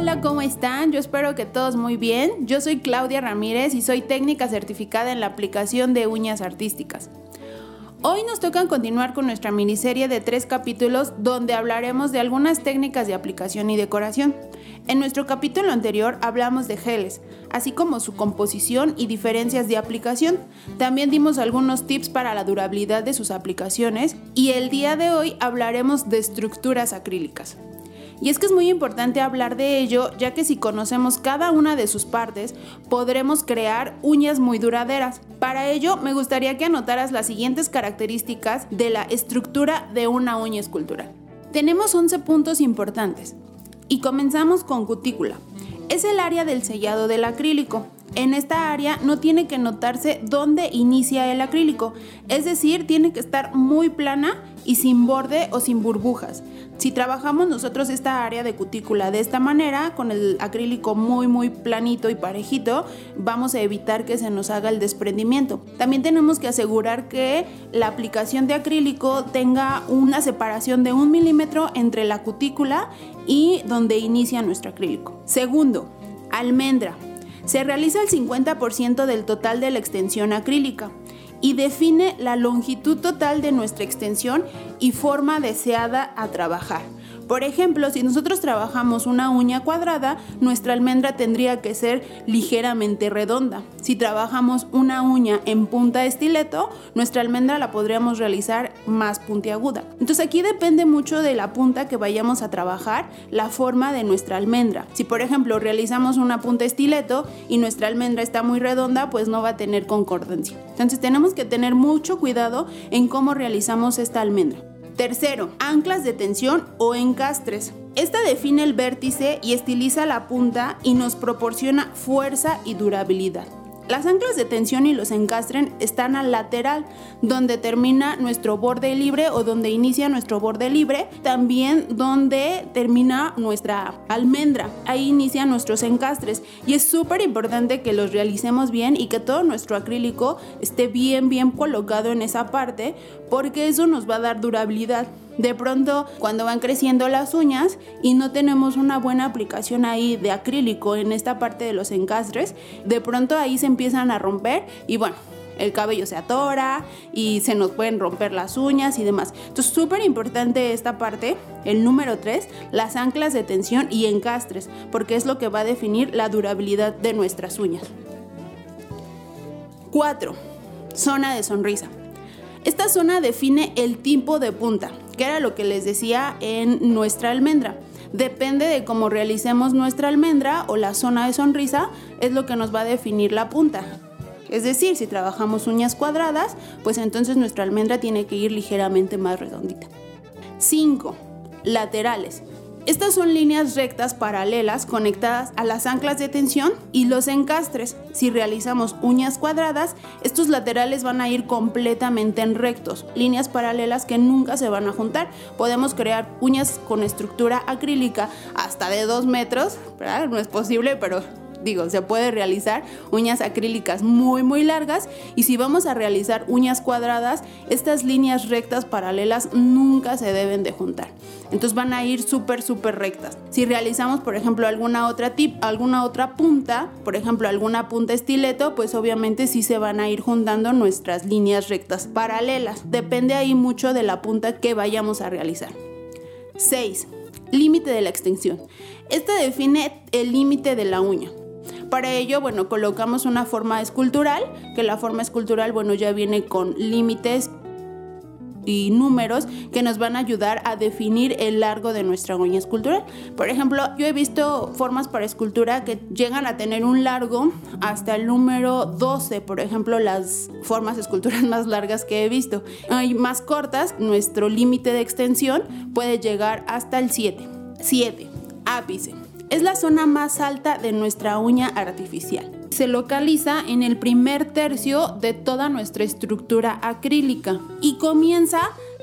Hola, ¿cómo están? Yo espero que todos muy bien. Yo soy Claudia Ramírez y soy técnica certificada en la aplicación de uñas artísticas. Hoy nos toca continuar con nuestra miniserie de tres capítulos donde hablaremos de algunas técnicas de aplicación y decoración. En nuestro capítulo anterior hablamos de geles, así como su composición y diferencias de aplicación. También dimos algunos tips para la durabilidad de sus aplicaciones y el día de hoy hablaremos de estructuras acrílicas. Y es que es muy importante hablar de ello, ya que si conocemos cada una de sus partes, podremos crear uñas muy duraderas. Para ello, me gustaría que anotaras las siguientes características de la estructura de una uña escultural. Tenemos 11 puntos importantes. Y comenzamos con cutícula. Es el área del sellado del acrílico. En esta área no tiene que notarse dónde inicia el acrílico, es decir, tiene que estar muy plana y sin borde o sin burbujas. Si trabajamos nosotros esta área de cutícula de esta manera, con el acrílico muy muy planito y parejito, vamos a evitar que se nos haga el desprendimiento. También tenemos que asegurar que la aplicación de acrílico tenga una separación de un milímetro entre la cutícula y donde inicia nuestro acrílico. Segundo, almendra. Se realiza el 50% del total de la extensión acrílica y define la longitud total de nuestra extensión y forma deseada a trabajar. Por ejemplo, si nosotros trabajamos una uña cuadrada, nuestra almendra tendría que ser ligeramente redonda. Si trabajamos una uña en punta de estileto, nuestra almendra la podríamos realizar más puntiaguda. Entonces aquí depende mucho de la punta que vayamos a trabajar, la forma de nuestra almendra. Si por ejemplo realizamos una punta estileto y nuestra almendra está muy redonda, pues no va a tener concordancia. Entonces tenemos que tener mucho cuidado en cómo realizamos esta almendra. Tercero, anclas de tensión o encastres. Esta define el vértice y estiliza la punta y nos proporciona fuerza y durabilidad. Las anclas de tensión y los encastren están al lateral, donde termina nuestro borde libre o donde inicia nuestro borde libre, también donde termina nuestra almendra. Ahí inician nuestros encastres y es súper importante que los realicemos bien y que todo nuestro acrílico esté bien bien colocado en esa parte porque eso nos va a dar durabilidad. De pronto, cuando van creciendo las uñas y no tenemos una buena aplicación ahí de acrílico en esta parte de los encastres, de pronto ahí se empiezan a romper y bueno, el cabello se atora y se nos pueden romper las uñas y demás. Entonces, súper importante esta parte, el número 3, las anclas de tensión y encastres, porque es lo que va a definir la durabilidad de nuestras uñas. 4. Zona de sonrisa. Esta zona define el tipo de punta, que era lo que les decía en nuestra almendra. Depende de cómo realicemos nuestra almendra o la zona de sonrisa, es lo que nos va a definir la punta. Es decir, si trabajamos uñas cuadradas, pues entonces nuestra almendra tiene que ir ligeramente más redondita. 5. Laterales. Estas son líneas rectas paralelas conectadas a las anclas de tensión y los encastres. Si realizamos uñas cuadradas, estos laterales van a ir completamente en rectos, líneas paralelas que nunca se van a juntar. Podemos crear uñas con estructura acrílica hasta de 2 metros, No es posible, pero digo, se puede realizar uñas acrílicas muy muy largas y si vamos a realizar uñas cuadradas, estas líneas rectas paralelas nunca se deben de juntar. Entonces van a ir súper súper rectas. Si realizamos, por ejemplo, alguna otra tip, alguna otra punta, por ejemplo, alguna punta estileto, pues obviamente sí se van a ir juntando nuestras líneas rectas paralelas. Depende ahí mucho de la punta que vayamos a realizar. 6. Límite de la extensión. Esta define el límite de la uña. Para ello, bueno, colocamos una forma escultural, que la forma escultural, bueno, ya viene con límites y números que nos van a ayudar a definir el largo de nuestra uña escultural. Por ejemplo, yo he visto formas para escultura que llegan a tener un largo hasta el número 12, por ejemplo, las formas esculturales más largas que he visto. Hay más cortas, nuestro límite de extensión puede llegar hasta el 7. 7. Ápice es la zona más alta de nuestra uña artificial. Se localiza en el primer tercio de toda nuestra estructura acrílica y comienza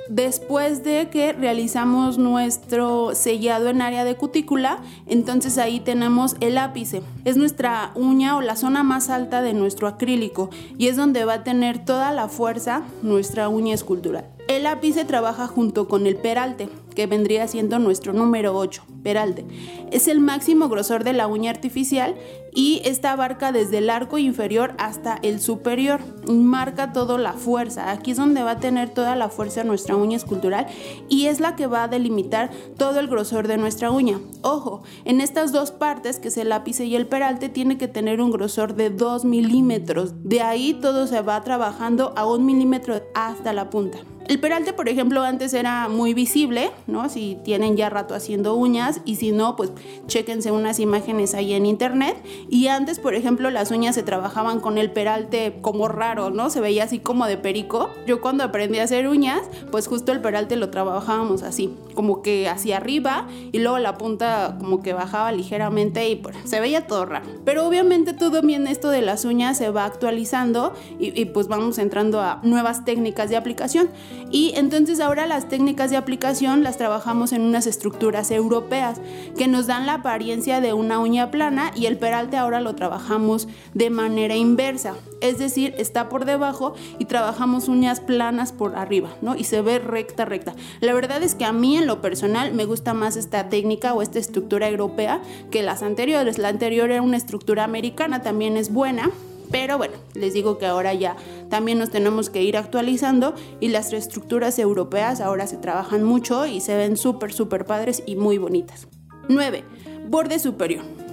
después de que realizamos nuestro sellado en área de cutícula, entonces ahí tenemos el ápice. Es nuestra uña o la zona más alta de nuestro acrílico y es donde va a tener toda la fuerza nuestra uña escultural. El ápice trabaja junto con el peralte, que vendría siendo nuestro número 8, peralte. Es el máximo grosor de la uña artificial y esta abarca desde el arco inferior hasta el superior. Marca toda la fuerza. Aquí es donde va a tener toda la fuerza nuestra uña escultural y es la que va a delimitar todo el grosor de nuestra uña. Ojo, en estas dos partes, que es el ápice y el peralte, tiene que tener un grosor de 2 milímetros. De ahí todo se va trabajando a un milímetro hasta la punta. El peralte, por ejemplo, antes era muy visible, ¿no? Si tienen ya rato haciendo uñas y si no, pues chéquense unas imágenes ahí en internet. Y antes, por ejemplo, las uñas se trabajaban con el peralte como raro, ¿no? Se veía así como de perico. Yo cuando aprendí a hacer uñas, pues justo el peralte lo trabajábamos así, como que hacia arriba y luego la punta como que bajaba ligeramente y pues, se veía todo raro. Pero obviamente todo bien esto de las uñas se va actualizando y, y pues vamos entrando a nuevas técnicas de aplicación. Y entonces ahora las técnicas de aplicación las trabajamos en unas estructuras europeas que nos dan la apariencia de una uña plana y el peralte ahora lo trabajamos de manera inversa. Es decir, está por debajo y trabajamos uñas planas por arriba, ¿no? Y se ve recta, recta. La verdad es que a mí en lo personal me gusta más esta técnica o esta estructura europea que las anteriores. La anterior era una estructura americana, también es buena, pero bueno, les digo que ahora ya también nos tenemos que ir actualizando y las estructuras europeas ahora se trabajan mucho y se ven súper, súper padres y muy bonitas. 9. Borde superior.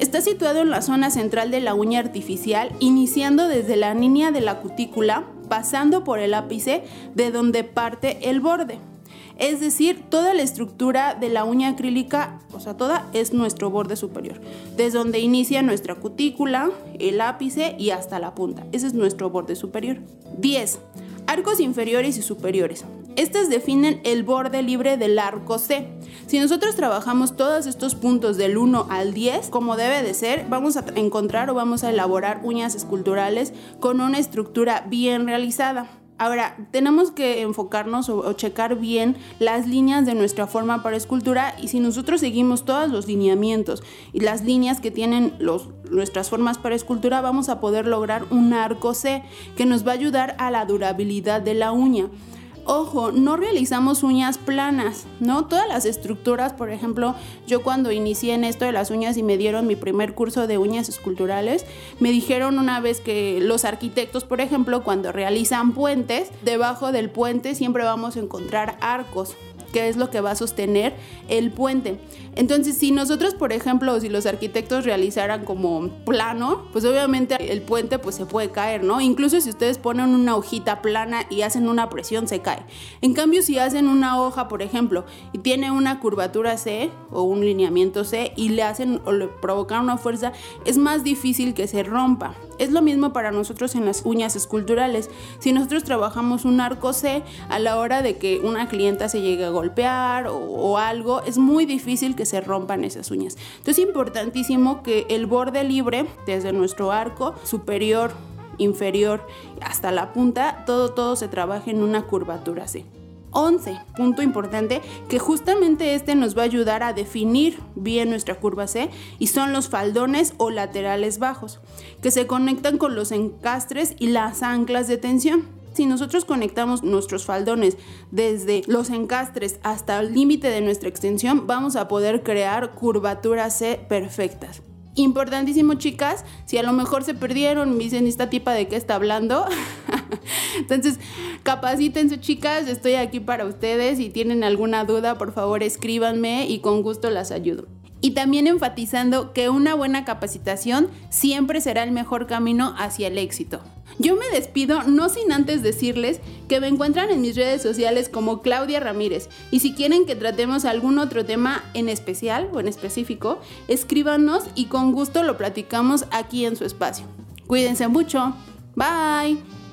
Está situado en la zona central de la uña artificial, iniciando desde la línea de la cutícula, pasando por el ápice de donde parte el borde. Es decir, toda la estructura de la uña acrílica, o sea, toda es nuestro borde superior, desde donde inicia nuestra cutícula, el ápice y hasta la punta. Ese es nuestro borde superior. 10. Arcos inferiores y superiores. Estos definen el borde libre del arco C. Si nosotros trabajamos todos estos puntos del 1 al 10, como debe de ser, vamos a encontrar o vamos a elaborar uñas esculturales con una estructura bien realizada. Ahora, tenemos que enfocarnos o, checar bien las líneas de nuestra forma para escultura y si nosotros seguimos todos los lineamientos y las líneas que tienen nuestras formas para escultura, vamos a poder lograr un arco C que nos va a ayudar a la durabilidad de la uña. Ojo, no realizamos uñas planas, ¿no? Todas las estructuras, por ejemplo, yo cuando inicié en esto de las uñas y me dieron mi primer curso de uñas esculturales, me dijeron una vez que los arquitectos, por ejemplo, cuando realizan puentes, debajo del puente siempre vamos a encontrar arcos que es lo que va a sostener el puente. Entonces, si nosotros, por ejemplo, si los arquitectos realizaran como plano, pues obviamente el puente pues se puede caer, ¿no? Incluso si ustedes ponen una hojita plana y hacen una presión, se cae. En cambio, si hacen una hoja, por ejemplo, y tiene una curvatura C o un lineamiento C y le hacen o le provocan una fuerza, es más difícil que se rompa. Es lo mismo para nosotros en las uñas esculturales. Si nosotros trabajamos un arco C, a la hora de que una clienta se llegue a golpear o, algo, es muy difícil que se rompan esas uñas. Entonces es importantísimo que el borde libre, desde nuestro arco superior, inferior, hasta la punta, todo, todo se trabaje en una curvatura C. 11, punto importante, que justamente este nos va a ayudar a definir bien nuestra curva C y son los faldones o laterales bajos, que se conectan con los encastres y las anclas de tensión. Si nosotros conectamos nuestros faldones desde los encastres hasta el límite de nuestra extensión, vamos a poder crear curvaturas C perfectas. Importantísimo, chicas, si a lo mejor se perdieron, me dicen esta tipa de qué está hablando. Entonces, capacítense, chicas, estoy aquí para ustedes. Si tienen alguna duda, por favor, escríbanme y con gusto las ayudo y también enfatizando que una buena capacitación siempre será el mejor camino hacia el éxito. Yo me despido no sin antes decirles que me encuentran en mis redes sociales como Claudia Ramírez y si quieren que tratemos algún otro tema en especial o en específico, escríbanos y con gusto lo platicamos aquí en su espacio. Cuídense mucho. Bye.